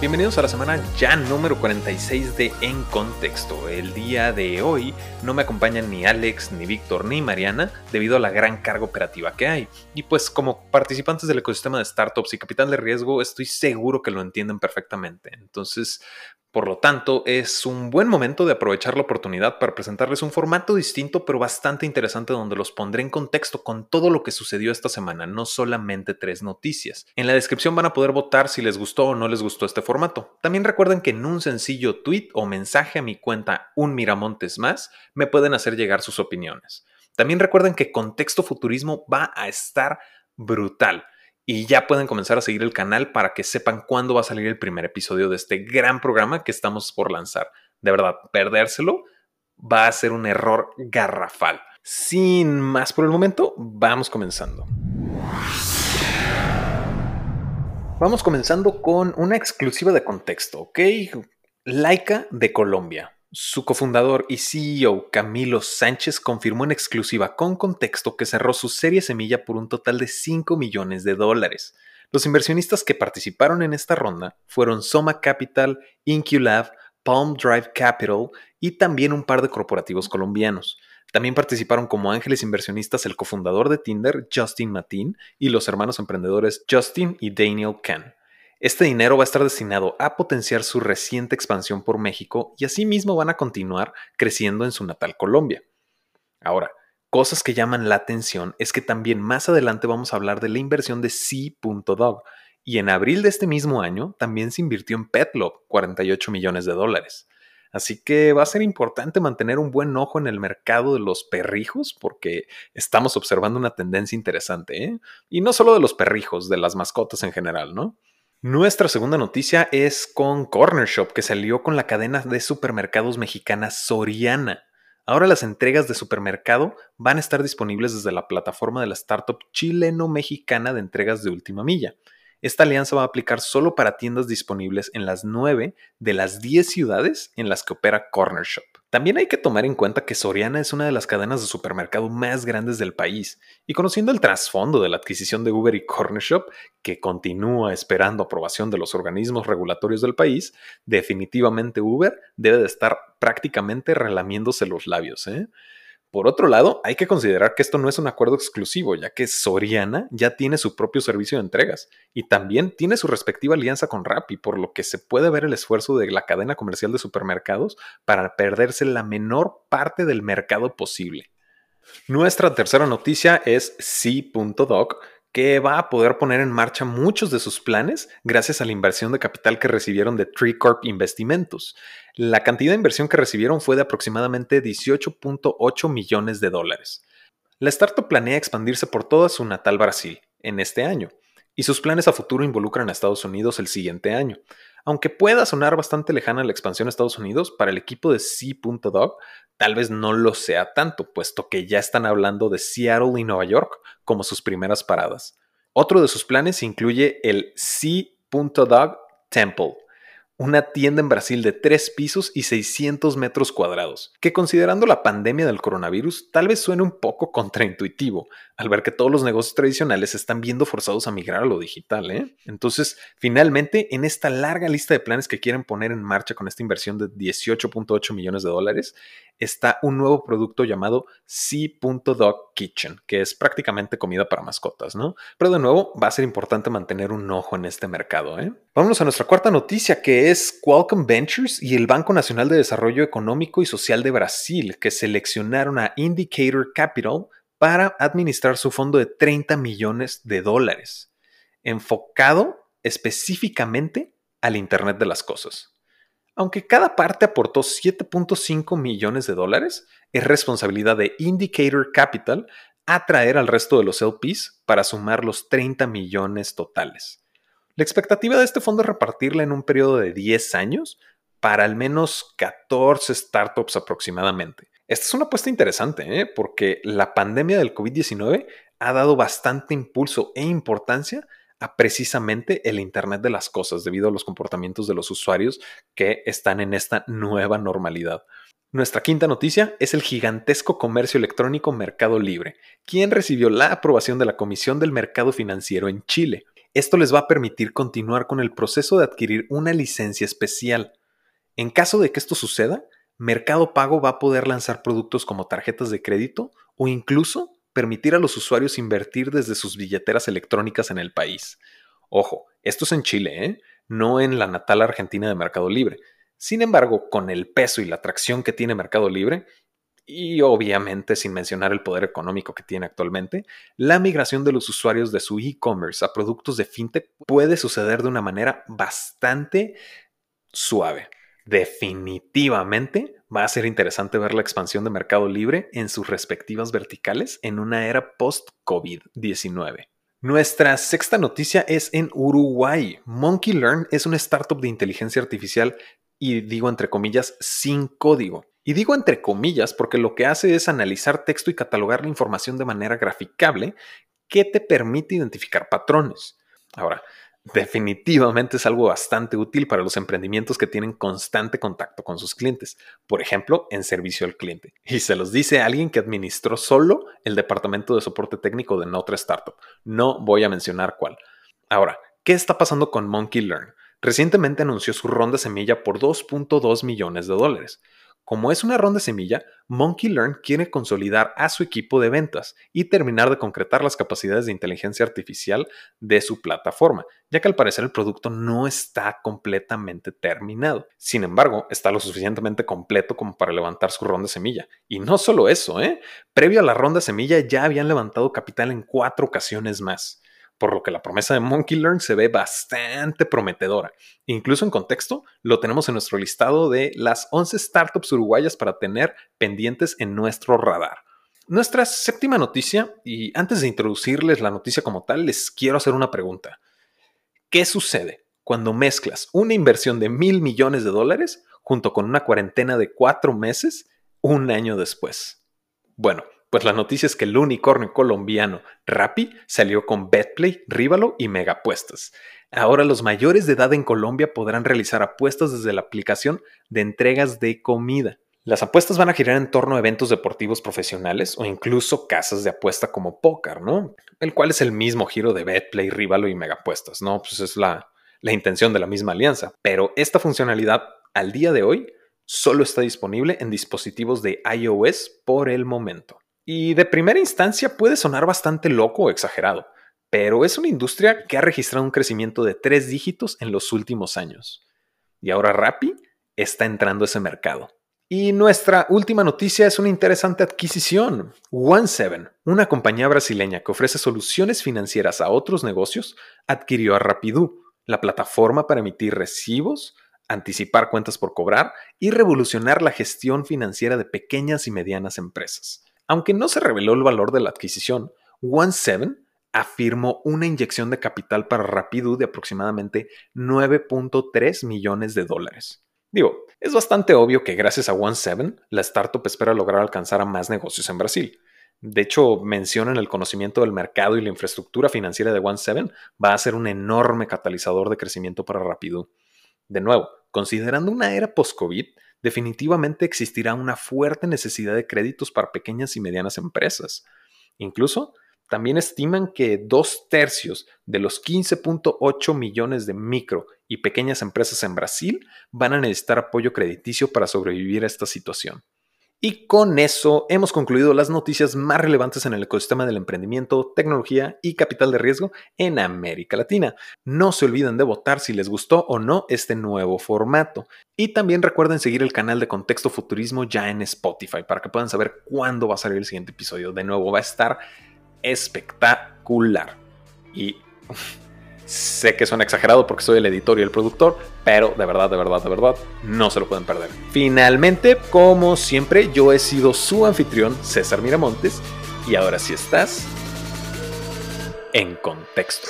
Bienvenidos a la semana ya número 46 de En Contexto. El día de hoy no me acompañan ni Alex, ni Víctor, ni Mariana debido a la gran carga operativa que hay. Y pues como participantes del ecosistema de startups y capital de riesgo estoy seguro que lo entienden perfectamente. Entonces por lo tanto, es un buen momento de aprovechar la oportunidad para presentarles un formato distinto pero bastante interesante donde los pondré en contexto con todo lo que sucedió esta semana, no solamente tres noticias. En la descripción van a poder votar si les gustó o no les gustó este formato. También recuerden que en un sencillo tweet o mensaje a mi cuenta Un Miramontes más me pueden hacer llegar sus opiniones. También recuerden que Contexto Futurismo va a estar brutal y ya pueden comenzar a seguir el canal para que sepan cuándo va a salir el primer episodio de este gran programa que estamos por lanzar. De verdad, perdérselo va a ser un error garrafal. Sin más por el momento, vamos comenzando. Vamos comenzando con una exclusiva de contexto, ¿ok? Laika de Colombia. Su cofundador y CEO Camilo Sánchez confirmó en exclusiva con contexto que cerró su serie semilla por un total de 5 millones de dólares. Los inversionistas que participaron en esta ronda fueron Soma Capital, InQLab, Palm Drive Capital y también un par de corporativos colombianos. También participaron como ángeles inversionistas el cofundador de Tinder, Justin Matin, y los hermanos emprendedores Justin y Daniel Kahn. Este dinero va a estar destinado a potenciar su reciente expansión por México y asimismo van a continuar creciendo en su natal Colombia. Ahora, cosas que llaman la atención es que también más adelante vamos a hablar de la inversión de C.Dog y en abril de este mismo año también se invirtió en Petlop 48 millones de dólares. Así que va a ser importante mantener un buen ojo en el mercado de los perrijos porque estamos observando una tendencia interesante, ¿eh? Y no solo de los perrijos, de las mascotas en general, ¿no? Nuestra segunda noticia es con Corner Shop, que salió con la cadena de supermercados mexicana Soriana. Ahora las entregas de supermercado van a estar disponibles desde la plataforma de la startup chileno-mexicana de entregas de última milla. Esta alianza va a aplicar solo para tiendas disponibles en las 9 de las 10 ciudades en las que opera Corner Shop. También hay que tomar en cuenta que Soriana es una de las cadenas de supermercado más grandes del país, y conociendo el trasfondo de la adquisición de Uber y Corner Shop, que continúa esperando aprobación de los organismos regulatorios del país, definitivamente Uber debe de estar prácticamente relamiéndose los labios. ¿eh? Por otro lado, hay que considerar que esto no es un acuerdo exclusivo, ya que Soriana ya tiene su propio servicio de entregas y también tiene su respectiva alianza con Rappi, por lo que se puede ver el esfuerzo de la cadena comercial de supermercados para perderse la menor parte del mercado posible. Nuestra tercera noticia es C.Doc, que va a poder poner en marcha muchos de sus planes gracias a la inversión de capital que recibieron de Tricorp Investimentos. La cantidad de inversión que recibieron fue de aproximadamente 18.8 millones de dólares. La startup planea expandirse por toda su natal Brasil en este año, y sus planes a futuro involucran a Estados Unidos el siguiente año. Aunque pueda sonar bastante lejana la expansión a Estados Unidos, para el equipo de C.Dog tal vez no lo sea tanto, puesto que ya están hablando de Seattle y Nueva York como sus primeras paradas. Otro de sus planes incluye el C.Dog Temple, una tienda en Brasil de tres pisos y 600 metros cuadrados, que considerando la pandemia del coronavirus tal vez suene un poco contraintuitivo, al ver que todos los negocios tradicionales se están viendo forzados a migrar a lo digital. ¿eh? Entonces, finalmente, en esta larga lista de planes que quieren poner en marcha con esta inversión de 18.8 millones de dólares, está un nuevo producto llamado C.Dog Kitchen, que es prácticamente comida para mascotas, ¿no? Pero de nuevo, va a ser importante mantener un ojo en este mercado, ¿eh? Vámonos a nuestra cuarta noticia, que es Qualcomm Ventures y el Banco Nacional de Desarrollo Económico y Social de Brasil, que seleccionaron a Indicator Capital para administrar su fondo de 30 millones de dólares, enfocado específicamente al Internet de las Cosas. Aunque cada parte aportó 7.5 millones de dólares, es responsabilidad de Indicator Capital atraer al resto de los LPs para sumar los 30 millones totales. La expectativa de este fondo es repartirla en un periodo de 10 años para al menos 14 startups aproximadamente. Esta es una apuesta interesante, ¿eh? porque la pandemia del COVID-19 ha dado bastante impulso e importancia a precisamente el Internet de las Cosas debido a los comportamientos de los usuarios que están en esta nueva normalidad. Nuestra quinta noticia es el gigantesco comercio electrónico Mercado Libre, quien recibió la aprobación de la Comisión del Mercado Financiero en Chile. Esto les va a permitir continuar con el proceso de adquirir una licencia especial. En caso de que esto suceda, Mercado Pago va a poder lanzar productos como tarjetas de crédito o incluso permitir a los usuarios invertir desde sus billeteras electrónicas en el país. Ojo, esto es en Chile, ¿eh? no en la natal Argentina de Mercado Libre. Sin embargo, con el peso y la atracción que tiene Mercado Libre, y obviamente sin mencionar el poder económico que tiene actualmente, la migración de los usuarios de su e-commerce a productos de fintech puede suceder de una manera bastante suave. Definitivamente va a ser interesante ver la expansión de Mercado Libre en sus respectivas verticales en una era post-COVID-19. Nuestra sexta noticia es en Uruguay. Monkey Learn es una startup de inteligencia artificial y digo entre comillas sin código. Y digo entre comillas porque lo que hace es analizar texto y catalogar la información de manera graficable que te permite identificar patrones. Ahora, definitivamente es algo bastante útil para los emprendimientos que tienen constante contacto con sus clientes, por ejemplo, en servicio al cliente. Y se los dice alguien que administró solo el departamento de soporte técnico de otra startup. No voy a mencionar cuál. Ahora, ¿qué está pasando con Monkey Learn? Recientemente anunció su ronda semilla por 2.2 millones de dólares. Como es una ronda semilla, Monkey Learn quiere consolidar a su equipo de ventas y terminar de concretar las capacidades de inteligencia artificial de su plataforma, ya que al parecer el producto no está completamente terminado. Sin embargo, está lo suficientemente completo como para levantar su ronda semilla. Y no solo eso, ¿eh? Previo a la ronda semilla ya habían levantado capital en cuatro ocasiones más por lo que la promesa de Monkey Learn se ve bastante prometedora. Incluso en contexto, lo tenemos en nuestro listado de las 11 startups uruguayas para tener pendientes en nuestro radar. Nuestra séptima noticia, y antes de introducirles la noticia como tal, les quiero hacer una pregunta. ¿Qué sucede cuando mezclas una inversión de mil millones de dólares junto con una cuarentena de cuatro meses un año después? Bueno, pues la noticia es que el unicornio colombiano Rappi salió con Betplay, Rívalo y Megapuestas. Ahora los mayores de edad en Colombia podrán realizar apuestas desde la aplicación de entregas de comida. Las apuestas van a girar en torno a eventos deportivos profesionales o incluso casas de apuesta como póker, ¿no? El cual es el mismo giro de Betplay, Rívalo y Megapuestas, ¿no? Pues es la, la intención de la misma alianza. Pero esta funcionalidad al día de hoy solo está disponible en dispositivos de iOS por el momento. Y de primera instancia puede sonar bastante loco o exagerado, pero es una industria que ha registrado un crecimiento de tres dígitos en los últimos años. Y ahora Rappi está entrando a ese mercado. Y nuestra última noticia es una interesante adquisición. One7, una compañía brasileña que ofrece soluciones financieras a otros negocios, adquirió a Rapidú, la plataforma para emitir recibos, anticipar cuentas por cobrar y revolucionar la gestión financiera de pequeñas y medianas empresas. Aunque no se reveló el valor de la adquisición, One7 afirmó una inyección de capital para Rapidu de aproximadamente 9.3 millones de dólares. Digo, es bastante obvio que gracias a One7, la startup espera lograr alcanzar a más negocios en Brasil. De hecho, mencionan el conocimiento del mercado y la infraestructura financiera de One7 va a ser un enorme catalizador de crecimiento para Rapidu. De nuevo, considerando una era post-COVID, definitivamente existirá una fuerte necesidad de créditos para pequeñas y medianas empresas. Incluso, también estiman que dos tercios de los 15.8 millones de micro y pequeñas empresas en Brasil van a necesitar apoyo crediticio para sobrevivir a esta situación. Y con eso hemos concluido las noticias más relevantes en el ecosistema del emprendimiento, tecnología y capital de riesgo en América Latina. No se olviden de votar si les gustó o no este nuevo formato. Y también recuerden seguir el canal de Contexto Futurismo ya en Spotify para que puedan saber cuándo va a salir el siguiente episodio. De nuevo, va a estar espectacular. Y Sé que suena exagerado porque soy el editor y el productor, pero de verdad, de verdad, de verdad, no se lo pueden perder. Finalmente, como siempre, yo he sido su anfitrión, César Miramontes, y ahora sí estás en contexto.